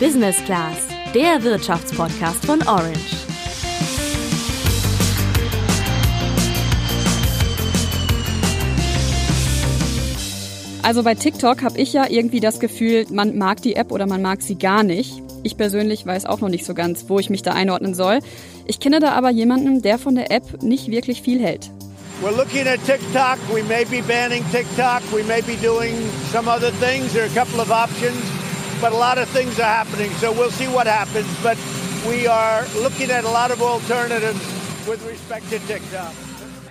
Business Class, der Wirtschaftspodcast von Orange. Also bei TikTok habe ich ja irgendwie das Gefühl, man mag die App oder man mag sie gar nicht. Ich persönlich weiß auch noch nicht so ganz, wo ich mich da einordnen soll. Ich kenne da aber jemanden, der von der App nicht wirklich viel hält. We're looking at TikTok. We may be banning TikTok. We may be doing some other things. There are a couple of options, but a lot of things are happening. So we'll see what happens. But we are looking at a lot of alternatives with respect to TikTok.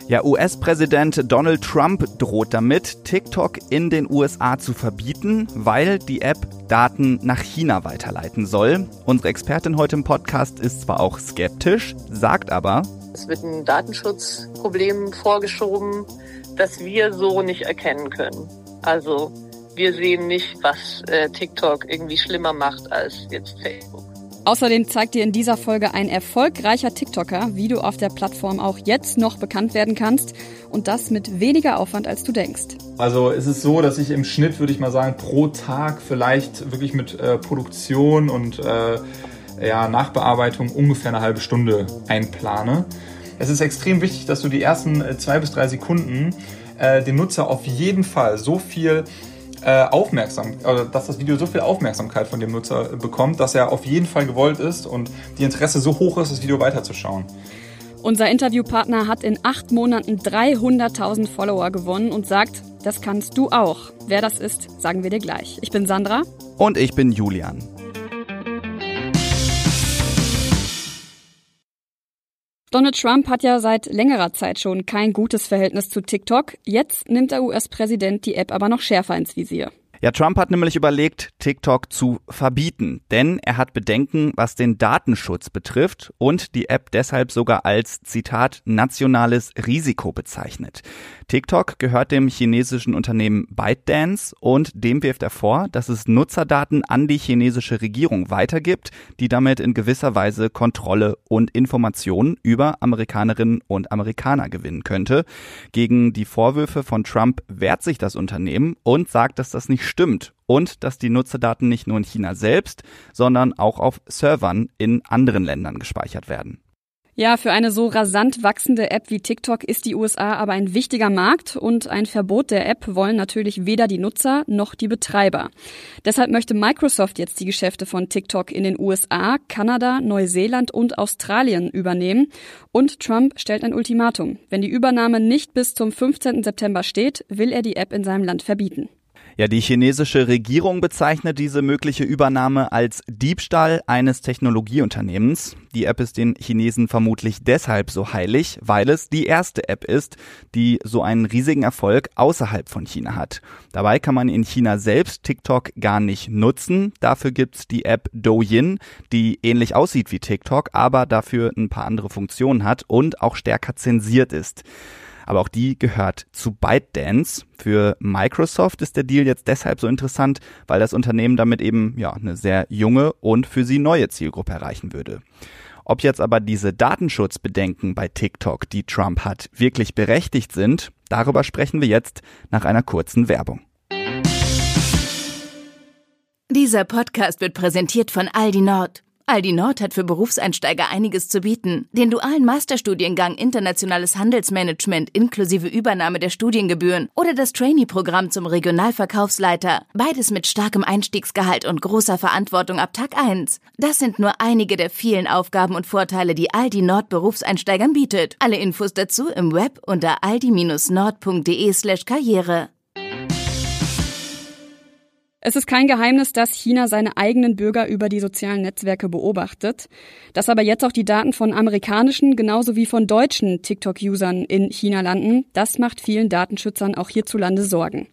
Ja, US-Präsident Donald Trump droht damit, TikTok in den USA zu verbieten, weil die App Daten nach China weiterleiten soll. Unsere Expertin heute im Podcast ist zwar auch skeptisch, sagt aber, es wird ein Datenschutzproblem vorgeschoben, das wir so nicht erkennen können. Also wir sehen nicht, was äh, TikTok irgendwie schlimmer macht als jetzt Facebook. Außerdem zeigt dir in dieser Folge ein erfolgreicher TikToker, wie du auf der Plattform auch jetzt noch bekannt werden kannst und das mit weniger Aufwand, als du denkst. Also es ist so, dass ich im Schnitt, würde ich mal sagen, pro Tag vielleicht wirklich mit äh, Produktion und äh, ja, Nachbearbeitung ungefähr eine halbe Stunde einplane. Es ist extrem wichtig, dass du die ersten äh, zwei bis drei Sekunden äh, dem Nutzer auf jeden Fall so viel äh, aufmerksam, oder dass das Video so viel Aufmerksamkeit von dem Nutzer bekommt, dass er auf jeden Fall gewollt ist und die Interesse so hoch ist, das Video weiterzuschauen. Unser Interviewpartner hat in acht Monaten 300.000 Follower gewonnen und sagt, das kannst du auch. Wer das ist, sagen wir dir gleich. Ich bin Sandra. Und ich bin Julian. Donald Trump hat ja seit längerer Zeit schon kein gutes Verhältnis zu TikTok. Jetzt nimmt der US-Präsident die App aber noch schärfer ins Visier. Ja, Trump hat nämlich überlegt, TikTok zu verbieten, denn er hat Bedenken, was den Datenschutz betrifft und die App deshalb sogar als, Zitat, nationales Risiko bezeichnet. TikTok gehört dem chinesischen Unternehmen ByteDance und dem wirft er vor, dass es Nutzerdaten an die chinesische Regierung weitergibt, die damit in gewisser Weise Kontrolle und Informationen über Amerikanerinnen und Amerikaner gewinnen könnte. Gegen die Vorwürfe von Trump wehrt sich das Unternehmen und sagt, dass das nicht stimmt und dass die Nutzerdaten nicht nur in China selbst, sondern auch auf Servern in anderen Ländern gespeichert werden. Ja, für eine so rasant wachsende App wie TikTok ist die USA aber ein wichtiger Markt und ein Verbot der App wollen natürlich weder die Nutzer noch die Betreiber. Deshalb möchte Microsoft jetzt die Geschäfte von TikTok in den USA, Kanada, Neuseeland und Australien übernehmen und Trump stellt ein Ultimatum. Wenn die Übernahme nicht bis zum 15. September steht, will er die App in seinem Land verbieten. Ja, die chinesische Regierung bezeichnet diese mögliche Übernahme als Diebstahl eines Technologieunternehmens. Die App ist den Chinesen vermutlich deshalb so heilig, weil es die erste App ist, die so einen riesigen Erfolg außerhalb von China hat. Dabei kann man in China selbst TikTok gar nicht nutzen. Dafür gibt's die App Douyin, die ähnlich aussieht wie TikTok, aber dafür ein paar andere Funktionen hat und auch stärker zensiert ist aber auch die gehört zu ByteDance. Für Microsoft ist der Deal jetzt deshalb so interessant, weil das Unternehmen damit eben ja eine sehr junge und für sie neue Zielgruppe erreichen würde. Ob jetzt aber diese Datenschutzbedenken bei TikTok, die Trump hat, wirklich berechtigt sind, darüber sprechen wir jetzt nach einer kurzen Werbung. Dieser Podcast wird präsentiert von Aldi Nord. Aldi Nord hat für Berufseinsteiger einiges zu bieten. Den dualen Masterstudiengang Internationales Handelsmanagement inklusive Übernahme der Studiengebühren oder das Trainee-Programm zum Regionalverkaufsleiter. Beides mit starkem Einstiegsgehalt und großer Verantwortung ab Tag 1. Das sind nur einige der vielen Aufgaben und Vorteile, die Aldi Nord Berufseinsteigern bietet. Alle Infos dazu im Web unter aldi-nord.de slash karriere. Es ist kein Geheimnis, dass China seine eigenen Bürger über die sozialen Netzwerke beobachtet. Dass aber jetzt auch die Daten von amerikanischen genauso wie von deutschen TikTok-Usern in China landen, das macht vielen Datenschützern auch hierzulande Sorgen.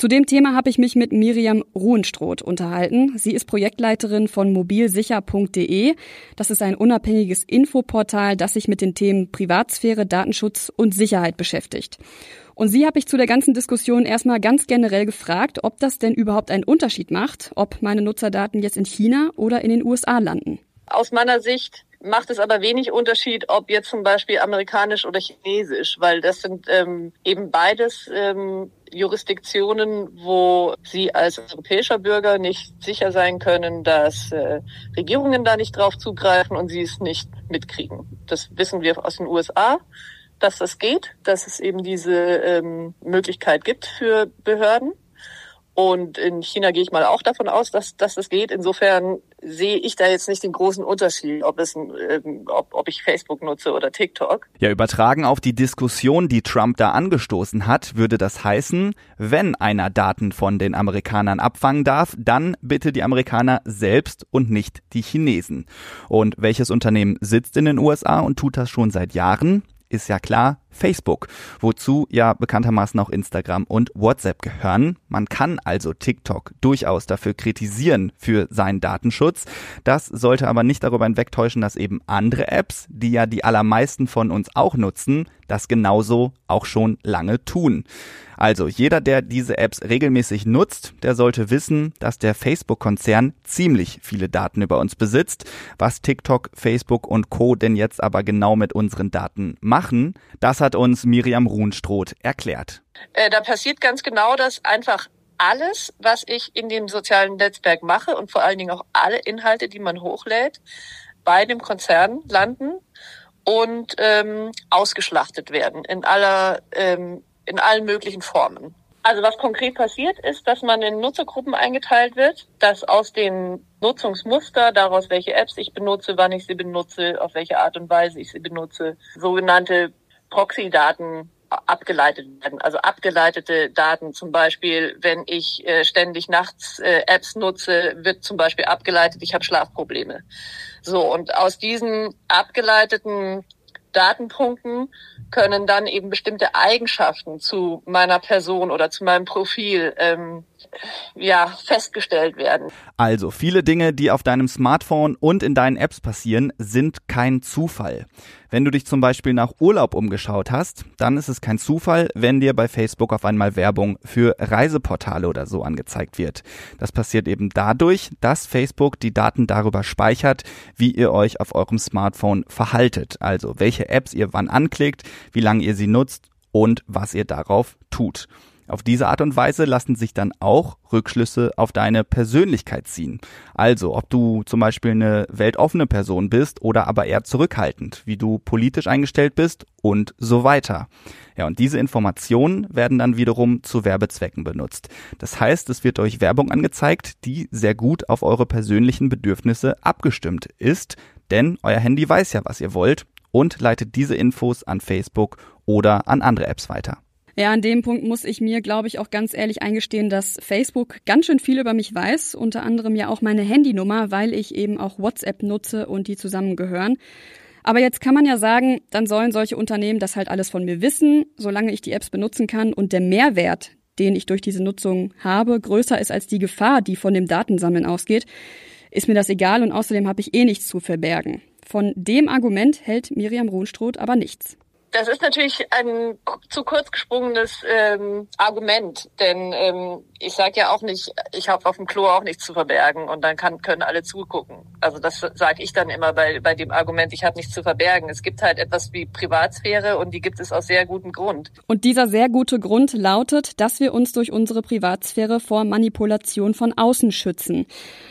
Zu dem Thema habe ich mich mit Miriam Ruhenstroth unterhalten. Sie ist Projektleiterin von mobilsicher.de. Das ist ein unabhängiges Infoportal, das sich mit den Themen Privatsphäre, Datenschutz und Sicherheit beschäftigt. Und sie habe ich zu der ganzen Diskussion erstmal ganz generell gefragt, ob das denn überhaupt einen Unterschied macht, ob meine Nutzerdaten jetzt in China oder in den USA landen. Aus meiner Sicht macht es aber wenig Unterschied, ob jetzt zum Beispiel amerikanisch oder chinesisch, weil das sind ähm, eben beides ähm, Jurisdiktionen, wo sie als europäischer Bürger nicht sicher sein können, dass äh, Regierungen da nicht drauf zugreifen und sie es nicht mitkriegen. Das wissen wir aus den USA, dass das geht, dass es eben diese ähm, Möglichkeit gibt für Behörden. Und in China gehe ich mal auch davon aus, dass, dass das geht. Insofern sehe ich da jetzt nicht den großen Unterschied, ob, es, ähm, ob, ob ich Facebook nutze oder TikTok. Ja, übertragen auf die Diskussion, die Trump da angestoßen hat, würde das heißen, wenn einer Daten von den Amerikanern abfangen darf, dann bitte die Amerikaner selbst und nicht die Chinesen. Und welches Unternehmen sitzt in den USA und tut das schon seit Jahren? ist ja klar Facebook, wozu ja bekanntermaßen auch Instagram und WhatsApp gehören. Man kann also TikTok durchaus dafür kritisieren für seinen Datenschutz. Das sollte aber nicht darüber hinwegtäuschen, dass eben andere Apps, die ja die allermeisten von uns auch nutzen, das genauso auch schon lange tun. Also jeder, der diese Apps regelmäßig nutzt, der sollte wissen, dass der Facebook-Konzern ziemlich viele Daten über uns besitzt. Was TikTok, Facebook und Co. denn jetzt aber genau mit unseren Daten machen, das hat uns Miriam Ruhnstroth erklärt. Äh, da passiert ganz genau das einfach alles, was ich in dem sozialen Netzwerk mache und vor allen Dingen auch alle Inhalte, die man hochlädt, bei dem Konzern landen und ähm, ausgeschlachtet werden in aller ähm, in allen möglichen Formen. Also was konkret passiert ist, dass man in Nutzergruppen eingeteilt wird, dass aus den Nutzungsmuster, daraus welche Apps ich benutze, wann ich sie benutze, auf welche Art und Weise ich sie benutze, sogenannte Proxy-Daten abgeleitet werden. Also abgeleitete Daten zum Beispiel, wenn ich äh, ständig nachts äh, Apps nutze, wird zum Beispiel abgeleitet, ich habe Schlafprobleme. So, und aus diesen abgeleiteten Datenpunkten können dann eben bestimmte Eigenschaften zu meiner Person oder zu meinem Profil ähm, ja festgestellt werden. Also viele Dinge, die auf deinem Smartphone und in deinen Apps passieren, sind kein Zufall. Wenn du dich zum Beispiel nach Urlaub umgeschaut hast, dann ist es kein Zufall, wenn dir bei Facebook auf einmal Werbung für Reiseportale oder so angezeigt wird. Das passiert eben dadurch, dass Facebook die Daten darüber speichert, wie ihr euch auf eurem Smartphone verhaltet. Also welche Apps ihr wann anklickt, wie lange ihr sie nutzt und was ihr darauf tut. Auf diese Art und Weise lassen sich dann auch Rückschlüsse auf deine Persönlichkeit ziehen. Also, ob du zum Beispiel eine weltoffene Person bist oder aber eher zurückhaltend, wie du politisch eingestellt bist und so weiter. Ja, und diese Informationen werden dann wiederum zu Werbezwecken benutzt. Das heißt, es wird euch Werbung angezeigt, die sehr gut auf eure persönlichen Bedürfnisse abgestimmt ist, denn euer Handy weiß ja, was ihr wollt und leitet diese Infos an Facebook oder an andere Apps weiter. Ja, an dem Punkt muss ich mir, glaube ich, auch ganz ehrlich eingestehen, dass Facebook ganz schön viel über mich weiß, unter anderem ja auch meine Handynummer, weil ich eben auch WhatsApp nutze und die zusammengehören. Aber jetzt kann man ja sagen, dann sollen solche Unternehmen das halt alles von mir wissen, solange ich die Apps benutzen kann und der Mehrwert, den ich durch diese Nutzung habe, größer ist als die Gefahr, die von dem Datensammeln ausgeht, ist mir das egal und außerdem habe ich eh nichts zu verbergen. Von dem Argument hält Miriam Ruhnstroth aber nichts. Das ist natürlich ein zu kurz gesprungenes ähm, Argument, denn ähm, ich sage ja auch nicht, ich habe auf dem Klo auch nichts zu verbergen und dann kann, können alle zugucken. Also das sage ich dann immer bei, bei dem Argument, ich habe nichts zu verbergen. Es gibt halt etwas wie Privatsphäre und die gibt es aus sehr gutem Grund. Und dieser sehr gute Grund lautet, dass wir uns durch unsere Privatsphäre vor Manipulation von außen schützen.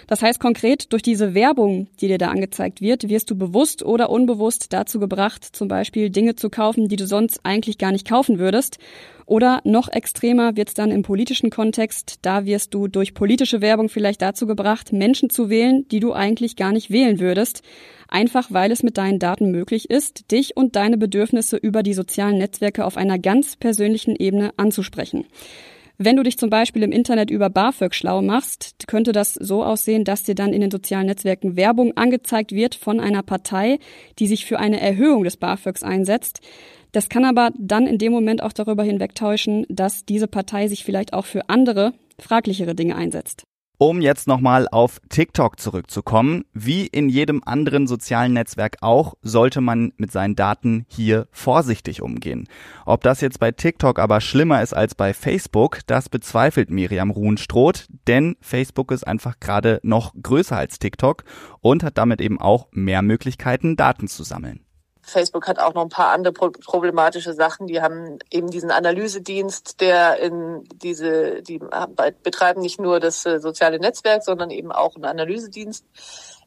Das heißt konkret, durch diese Werbung, die dir da angezeigt wird, wirst du bewusst oder unbewusst dazu gebracht, zum Beispiel Dinge zu kaufen, kaufen, die du sonst eigentlich gar nicht kaufen würdest. Oder noch extremer wird's dann im politischen Kontext. Da wirst du durch politische Werbung vielleicht dazu gebracht, Menschen zu wählen, die du eigentlich gar nicht wählen würdest. Einfach weil es mit deinen Daten möglich ist, dich und deine Bedürfnisse über die sozialen Netzwerke auf einer ganz persönlichen Ebene anzusprechen. Wenn du dich zum Beispiel im Internet über BAföG schlau machst, könnte das so aussehen, dass dir dann in den sozialen Netzwerken Werbung angezeigt wird von einer Partei, die sich für eine Erhöhung des BAföGs einsetzt. Das kann aber dann in dem Moment auch darüber hinwegtäuschen, dass diese Partei sich vielleicht auch für andere, fraglichere Dinge einsetzt. Um jetzt nochmal auf TikTok zurückzukommen, wie in jedem anderen sozialen Netzwerk auch, sollte man mit seinen Daten hier vorsichtig umgehen. Ob das jetzt bei TikTok aber schlimmer ist als bei Facebook, das bezweifelt Miriam Ruhnstroth, denn Facebook ist einfach gerade noch größer als TikTok und hat damit eben auch mehr Möglichkeiten, Daten zu sammeln. Facebook hat auch noch ein paar andere problematische Sachen. Die haben eben diesen Analysedienst, der in diese, die betreiben nicht nur das äh, soziale Netzwerk, sondern eben auch einen Analysedienst,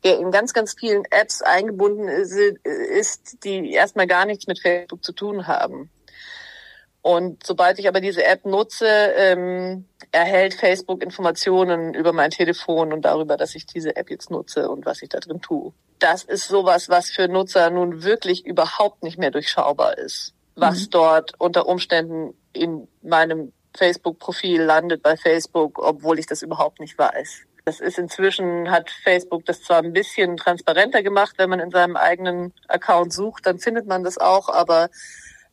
der in ganz, ganz vielen Apps eingebunden ist, die erstmal gar nichts mit Facebook zu tun haben. Und sobald ich aber diese App nutze, ähm, erhält Facebook Informationen über mein Telefon und darüber, dass ich diese App jetzt nutze und was ich da drin tue. Das ist sowas, was für Nutzer nun wirklich überhaupt nicht mehr durchschaubar ist. Was mhm. dort unter Umständen in meinem Facebook-Profil landet bei Facebook, obwohl ich das überhaupt nicht weiß. Das ist inzwischen, hat Facebook das zwar ein bisschen transparenter gemacht, wenn man in seinem eigenen Account sucht, dann findet man das auch, aber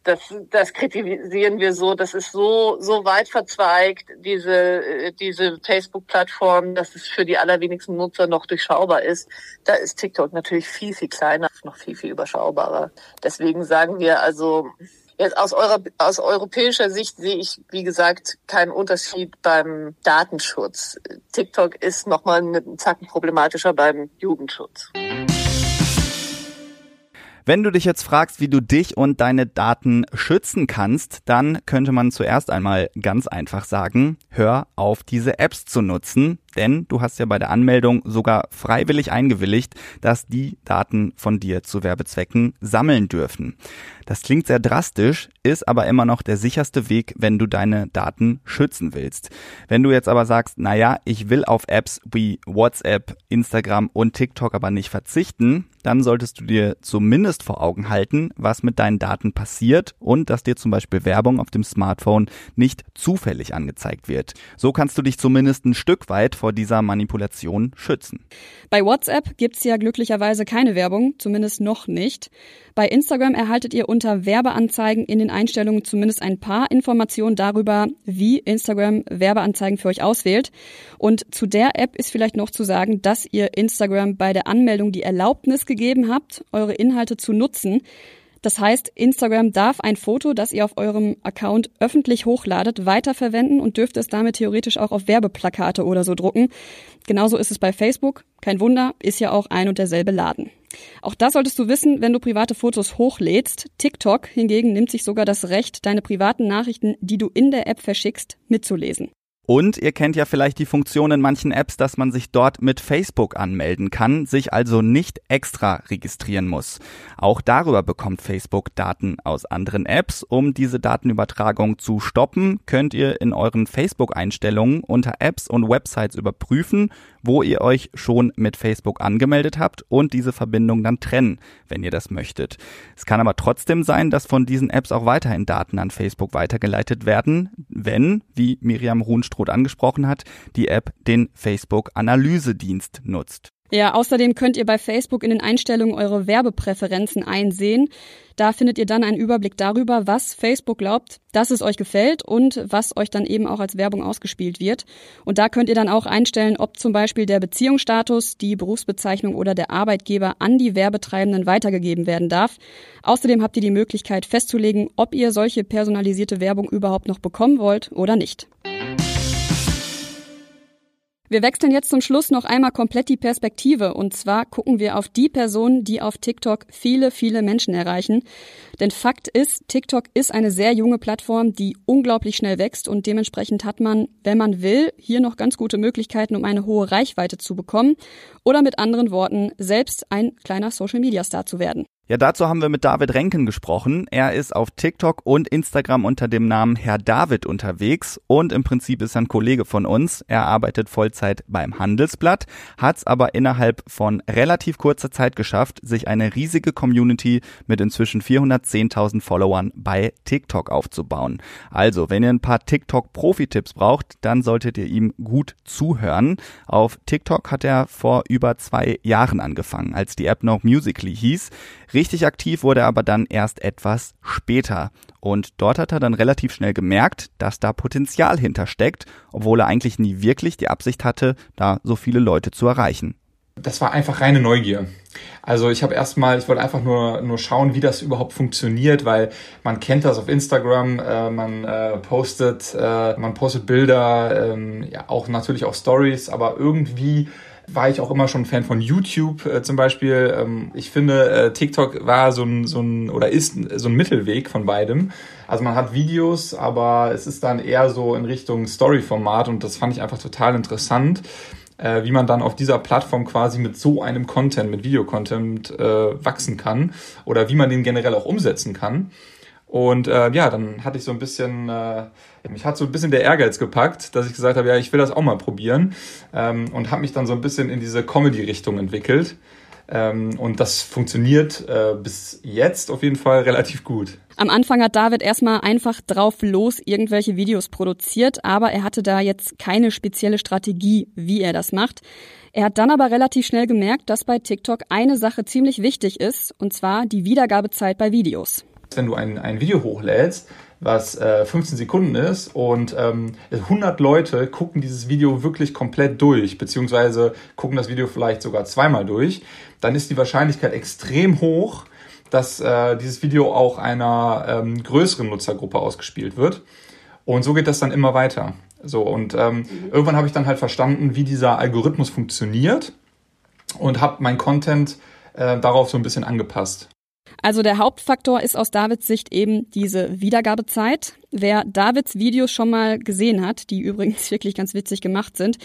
das, das kritisieren wir so, das ist so, so weit verzweigt, diese, diese Facebook-Plattform, dass es für die allerwenigsten Nutzer noch durchschaubar ist. Da ist TikTok natürlich viel, viel kleiner, noch viel, viel überschaubarer. Deswegen sagen wir also, Jetzt aus, eurer, aus europäischer Sicht sehe ich, wie gesagt, keinen Unterschied beim Datenschutz. TikTok ist nochmal einen Zacken problematischer beim Jugendschutz. Wenn du dich jetzt fragst, wie du dich und deine Daten schützen kannst, dann könnte man zuerst einmal ganz einfach sagen, hör auf diese Apps zu nutzen, denn du hast ja bei der Anmeldung sogar freiwillig eingewilligt, dass die Daten von dir zu Werbezwecken sammeln dürfen. Das klingt sehr drastisch, ist aber immer noch der sicherste Weg, wenn du deine Daten schützen willst. Wenn du jetzt aber sagst, naja, ich will auf Apps wie WhatsApp, Instagram und TikTok aber nicht verzichten, dann solltest du dir zumindest vor Augen halten, was mit deinen Daten passiert und dass dir zum Beispiel Werbung auf dem Smartphone nicht zufällig angezeigt wird. So kannst du dich zumindest ein Stück weit vor dieser Manipulation schützen. Bei WhatsApp gibt's ja glücklicherweise keine Werbung, zumindest noch nicht. Bei Instagram erhaltet ihr unter Werbeanzeigen in den Einstellungen zumindest ein paar Informationen darüber, wie Instagram Werbeanzeigen für euch auswählt. Und zu der App ist vielleicht noch zu sagen, dass ihr Instagram bei der Anmeldung die Erlaubnis gegeben habt, eure Inhalte zu nutzen. Das heißt, Instagram darf ein Foto, das ihr auf eurem Account öffentlich hochladet, weiterverwenden und dürfte es damit theoretisch auch auf Werbeplakate oder so drucken. Genauso ist es bei Facebook. Kein Wunder, ist ja auch ein und derselbe Laden. Auch das solltest du wissen, wenn du private Fotos hochlädst. TikTok hingegen nimmt sich sogar das Recht, deine privaten Nachrichten, die du in der App verschickst, mitzulesen. Und ihr kennt ja vielleicht die Funktion in manchen Apps, dass man sich dort mit Facebook anmelden kann, sich also nicht extra registrieren muss. Auch darüber bekommt Facebook Daten aus anderen Apps. Um diese Datenübertragung zu stoppen, könnt ihr in euren Facebook-Einstellungen unter Apps und Websites überprüfen, wo ihr euch schon mit Facebook angemeldet habt und diese Verbindung dann trennen, wenn ihr das möchtet. Es kann aber trotzdem sein, dass von diesen Apps auch weiterhin Daten an Facebook weitergeleitet werden, wenn, wie Miriam Ruhnstroth angesprochen hat, die App den Facebook Analysedienst nutzt. Ja, außerdem könnt ihr bei Facebook in den Einstellungen eure Werbepräferenzen einsehen. Da findet ihr dann einen Überblick darüber, was Facebook glaubt, dass es euch gefällt und was euch dann eben auch als Werbung ausgespielt wird. Und da könnt ihr dann auch einstellen, ob zum Beispiel der Beziehungsstatus, die Berufsbezeichnung oder der Arbeitgeber an die Werbetreibenden weitergegeben werden darf. Außerdem habt ihr die Möglichkeit festzulegen, ob ihr solche personalisierte Werbung überhaupt noch bekommen wollt oder nicht. Wir wechseln jetzt zum Schluss noch einmal komplett die Perspektive und zwar gucken wir auf die Personen, die auf TikTok viele, viele Menschen erreichen. Denn Fakt ist, TikTok ist eine sehr junge Plattform, die unglaublich schnell wächst und dementsprechend hat man, wenn man will, hier noch ganz gute Möglichkeiten, um eine hohe Reichweite zu bekommen oder mit anderen Worten, selbst ein kleiner Social Media Star zu werden. Ja, dazu haben wir mit David Renken gesprochen. Er ist auf TikTok und Instagram unter dem Namen Herr David unterwegs und im Prinzip ist er ein Kollege von uns. Er arbeitet Vollzeit beim Handelsblatt, hat es aber innerhalb von relativ kurzer Zeit geschafft, sich eine riesige Community mit inzwischen 410.000 Followern bei TikTok aufzubauen. Also, wenn ihr ein paar TikTok-Profi-Tipps braucht, dann solltet ihr ihm gut zuhören. Auf TikTok hat er vor über zwei Jahren angefangen, als die App noch Musically hieß. Richtig aktiv wurde er aber dann erst etwas später. Und dort hat er dann relativ schnell gemerkt, dass da Potenzial hintersteckt, obwohl er eigentlich nie wirklich die Absicht hatte, da so viele Leute zu erreichen. Das war einfach reine Neugier. Also ich habe erstmal, ich wollte einfach nur, nur schauen, wie das überhaupt funktioniert, weil man kennt das auf Instagram, äh, man äh, postet, äh, man postet Bilder, ähm, ja auch natürlich auch Stories, aber irgendwie war ich auch immer schon Fan von YouTube äh, zum Beispiel. Ähm, ich finde, äh, TikTok war so ein, so ein oder ist so ein Mittelweg von beidem. Also man hat Videos, aber es ist dann eher so in Richtung Story-Format und das fand ich einfach total interessant, äh, wie man dann auf dieser Plattform quasi mit so einem Content, mit Videocontent äh, wachsen kann oder wie man den generell auch umsetzen kann. Und äh, ja, dann hatte ich so ein bisschen, äh, mich hat so ein bisschen der Ehrgeiz gepackt, dass ich gesagt habe, ja, ich will das auch mal probieren ähm, und habe mich dann so ein bisschen in diese Comedy-Richtung entwickelt. Ähm, und das funktioniert äh, bis jetzt auf jeden Fall relativ gut. Am Anfang hat David erstmal einfach drauf los irgendwelche Videos produziert, aber er hatte da jetzt keine spezielle Strategie, wie er das macht. Er hat dann aber relativ schnell gemerkt, dass bei TikTok eine Sache ziemlich wichtig ist, und zwar die Wiedergabezeit bei Videos wenn du ein, ein Video hochlädst, was äh, 15 Sekunden ist und ähm, 100 Leute gucken dieses Video wirklich komplett durch, beziehungsweise gucken das Video vielleicht sogar zweimal durch, dann ist die Wahrscheinlichkeit extrem hoch, dass äh, dieses Video auch einer ähm, größeren Nutzergruppe ausgespielt wird. Und so geht das dann immer weiter. So, und ähm, irgendwann habe ich dann halt verstanden, wie dieser Algorithmus funktioniert und habe mein Content äh, darauf so ein bisschen angepasst. Also der Hauptfaktor ist aus Davids Sicht eben diese Wiedergabezeit. Wer Davids Videos schon mal gesehen hat, die übrigens wirklich ganz witzig gemacht sind,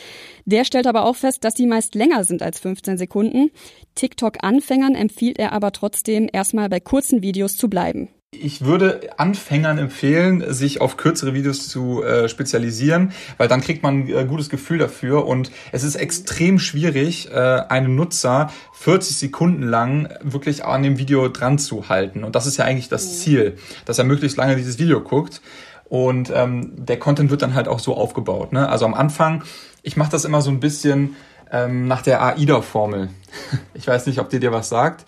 der stellt aber auch fest, dass die meist länger sind als 15 Sekunden. TikTok-Anfängern empfiehlt er aber trotzdem erstmal bei kurzen Videos zu bleiben. Ich würde Anfängern empfehlen, sich auf kürzere Videos zu äh, spezialisieren, weil dann kriegt man ein äh, gutes Gefühl dafür und es ist extrem schwierig, äh, einen Nutzer 40 Sekunden lang wirklich an dem Video dran zu halten. Und das ist ja eigentlich das Ziel, dass er möglichst lange dieses Video guckt. Und ähm, der Content wird dann halt auch so aufgebaut. Ne? Also am Anfang, ich mache das immer so ein bisschen ähm, nach der AIDA-Formel. Ich weiß nicht, ob dir dir was sagt.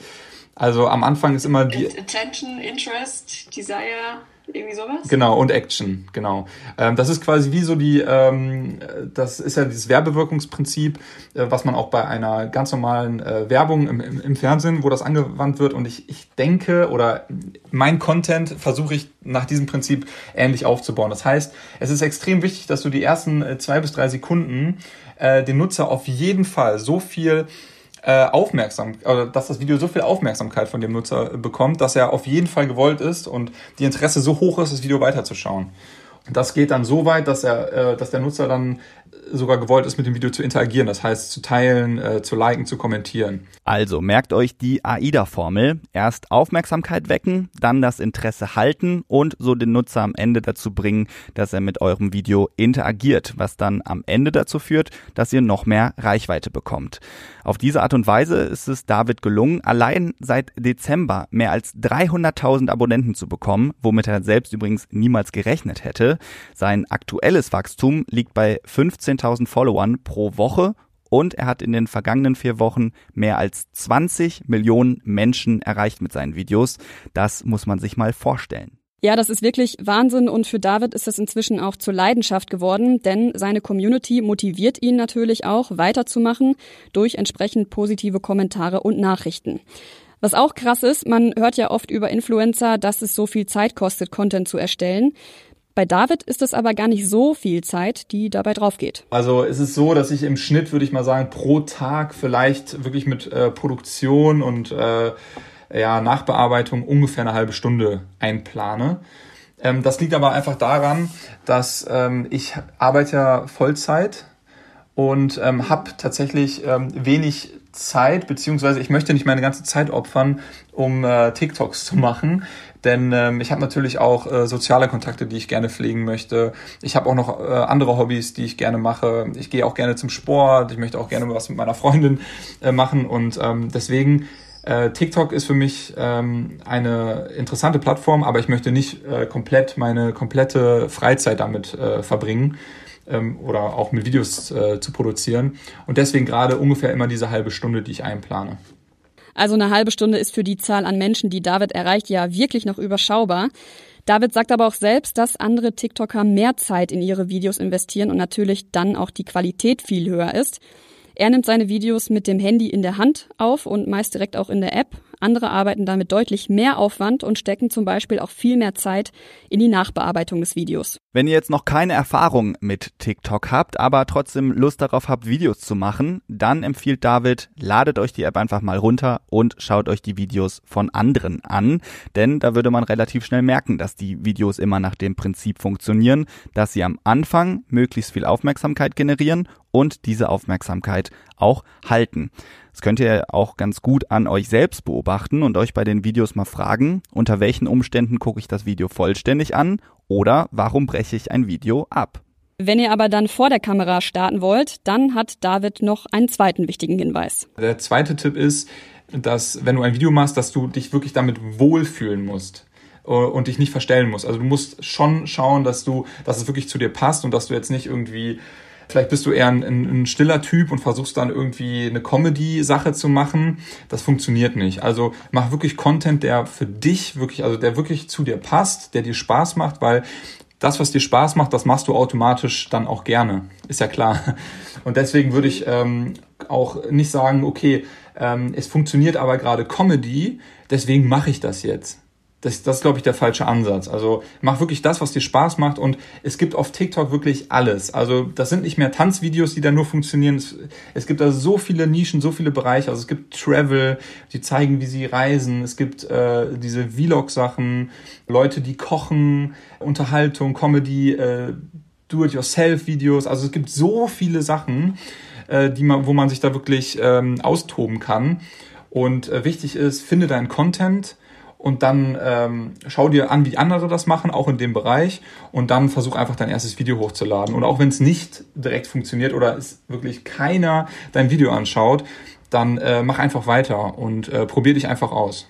Also am Anfang ist immer die. Attention, Interest, Desire, irgendwie sowas? Genau, und Action, genau. Ähm, das ist quasi wie so die, ähm, das ist ja dieses Werbewirkungsprinzip, äh, was man auch bei einer ganz normalen äh, Werbung im, im, im, Fernsehen, wo das angewandt wird. Und ich, ich denke, oder mein Content versuche ich nach diesem Prinzip ähnlich aufzubauen. Das heißt, es ist extrem wichtig, dass du die ersten äh, zwei bis drei Sekunden äh, den Nutzer auf jeden Fall so viel äh, aufmerksam, oder dass das Video so viel Aufmerksamkeit von dem Nutzer bekommt, dass er auf jeden Fall gewollt ist und die Interesse so hoch ist, das Video weiterzuschauen. Das geht dann so weit, dass er, äh, dass der Nutzer dann sogar gewollt ist, mit dem Video zu interagieren. Das heißt, zu teilen, äh, zu liken, zu kommentieren. Also merkt euch die AIDA-Formel. Erst Aufmerksamkeit wecken, dann das Interesse halten und so den Nutzer am Ende dazu bringen, dass er mit eurem Video interagiert, was dann am Ende dazu führt, dass ihr noch mehr Reichweite bekommt. Auf diese Art und Weise ist es David gelungen, allein seit Dezember mehr als 300.000 Abonnenten zu bekommen, womit er selbst übrigens niemals gerechnet hätte. Sein aktuelles Wachstum liegt bei 15.000 Followern pro Woche und er hat in den vergangenen vier Wochen mehr als 20 Millionen Menschen erreicht mit seinen Videos. Das muss man sich mal vorstellen. Ja, das ist wirklich Wahnsinn und für David ist das inzwischen auch zur Leidenschaft geworden, denn seine Community motiviert ihn natürlich auch weiterzumachen durch entsprechend positive Kommentare und Nachrichten. Was auch krass ist, man hört ja oft über Influencer, dass es so viel Zeit kostet, Content zu erstellen. Bei David ist es aber gar nicht so viel Zeit, die dabei draufgeht. Also es ist so, dass ich im Schnitt, würde ich mal sagen, pro Tag vielleicht wirklich mit äh, Produktion und äh, ja, Nachbearbeitung ungefähr eine halbe Stunde einplane. Ähm, das liegt aber einfach daran, dass ähm, ich arbeite ja Vollzeit und ähm, habe tatsächlich ähm, wenig Zeit, beziehungsweise ich möchte nicht meine ganze Zeit opfern, um äh, TikToks zu machen. Denn ähm, ich habe natürlich auch äh, soziale Kontakte, die ich gerne pflegen möchte. Ich habe auch noch äh, andere Hobbys, die ich gerne mache. Ich gehe auch gerne zum Sport. Ich möchte auch gerne was mit meiner Freundin äh, machen. Und ähm, deswegen äh, TikTok ist für mich ähm, eine interessante Plattform, aber ich möchte nicht äh, komplett meine komplette Freizeit damit äh, verbringen ähm, oder auch mit Videos äh, zu produzieren. Und deswegen gerade ungefähr immer diese halbe Stunde, die ich einplane. Also eine halbe Stunde ist für die Zahl an Menschen, die David erreicht, ja wirklich noch überschaubar. David sagt aber auch selbst, dass andere TikToker mehr Zeit in ihre Videos investieren und natürlich dann auch die Qualität viel höher ist. Er nimmt seine Videos mit dem Handy in der Hand auf und meist direkt auch in der App. Andere arbeiten damit deutlich mehr Aufwand und stecken zum Beispiel auch viel mehr Zeit in die Nachbearbeitung des Videos. Wenn ihr jetzt noch keine Erfahrung mit TikTok habt, aber trotzdem Lust darauf habt, Videos zu machen, dann empfiehlt David, ladet euch die App einfach mal runter und schaut euch die Videos von anderen an. Denn da würde man relativ schnell merken, dass die Videos immer nach dem Prinzip funktionieren, dass sie am Anfang möglichst viel Aufmerksamkeit generieren und diese Aufmerksamkeit auch halten. Das könnt ihr auch ganz gut an euch selbst beobachten und euch bei den Videos mal fragen, unter welchen Umständen gucke ich das Video vollständig an oder warum breche ich ein Video ab. Wenn ihr aber dann vor der Kamera starten wollt, dann hat David noch einen zweiten wichtigen Hinweis. Der zweite Tipp ist, dass wenn du ein Video machst, dass du dich wirklich damit wohlfühlen musst äh, und dich nicht verstellen musst. Also du musst schon schauen, dass du, dass es wirklich zu dir passt und dass du jetzt nicht irgendwie Vielleicht bist du eher ein, ein, stiller Typ und versuchst dann irgendwie eine Comedy-Sache zu machen. Das funktioniert nicht. Also mach wirklich Content, der für dich wirklich, also der wirklich zu dir passt, der dir Spaß macht, weil das, was dir Spaß macht, das machst du automatisch dann auch gerne. Ist ja klar. Und deswegen würde ich ähm, auch nicht sagen, okay, ähm, es funktioniert aber gerade Comedy, deswegen mache ich das jetzt das, das ist, glaube ich, der falsche Ansatz. Also mach wirklich das, was dir Spaß macht und es gibt auf TikTok wirklich alles. Also das sind nicht mehr Tanzvideos, die da nur funktionieren. Es, es gibt da so viele Nischen, so viele Bereiche. Also es gibt Travel, die zeigen, wie sie reisen. Es gibt äh, diese Vlog-Sachen, Leute, die kochen, Unterhaltung, Comedy, äh, Do-it-yourself-Videos. Also es gibt so viele Sachen, äh, die man, wo man sich da wirklich ähm, austoben kann. Und äh, wichtig ist, finde deinen Content und dann ähm, schau dir an, wie andere das machen, auch in dem Bereich und dann versuch einfach dein erstes Video hochzuladen. Und auch wenn es nicht direkt funktioniert oder es wirklich keiner dein Video anschaut, dann äh, mach einfach weiter und äh, probier dich einfach aus.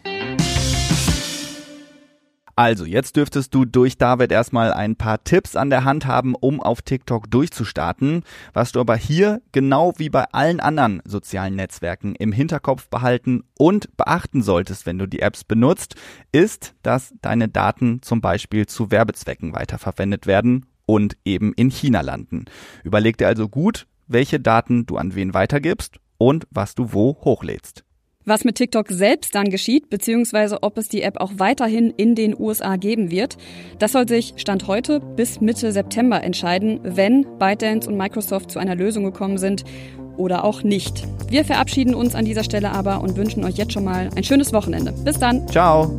Also, jetzt dürftest du durch David erstmal ein paar Tipps an der Hand haben, um auf TikTok durchzustarten. Was du aber hier, genau wie bei allen anderen sozialen Netzwerken, im Hinterkopf behalten und beachten solltest, wenn du die Apps benutzt, ist, dass deine Daten zum Beispiel zu Werbezwecken weiterverwendet werden und eben in China landen. Überleg dir also gut, welche Daten du an wen weitergibst und was du wo hochlädst. Was mit TikTok selbst dann geschieht, beziehungsweise ob es die App auch weiterhin in den USA geben wird, das soll sich Stand heute bis Mitte September entscheiden, wenn ByteDance und Microsoft zu einer Lösung gekommen sind oder auch nicht. Wir verabschieden uns an dieser Stelle aber und wünschen euch jetzt schon mal ein schönes Wochenende. Bis dann. Ciao.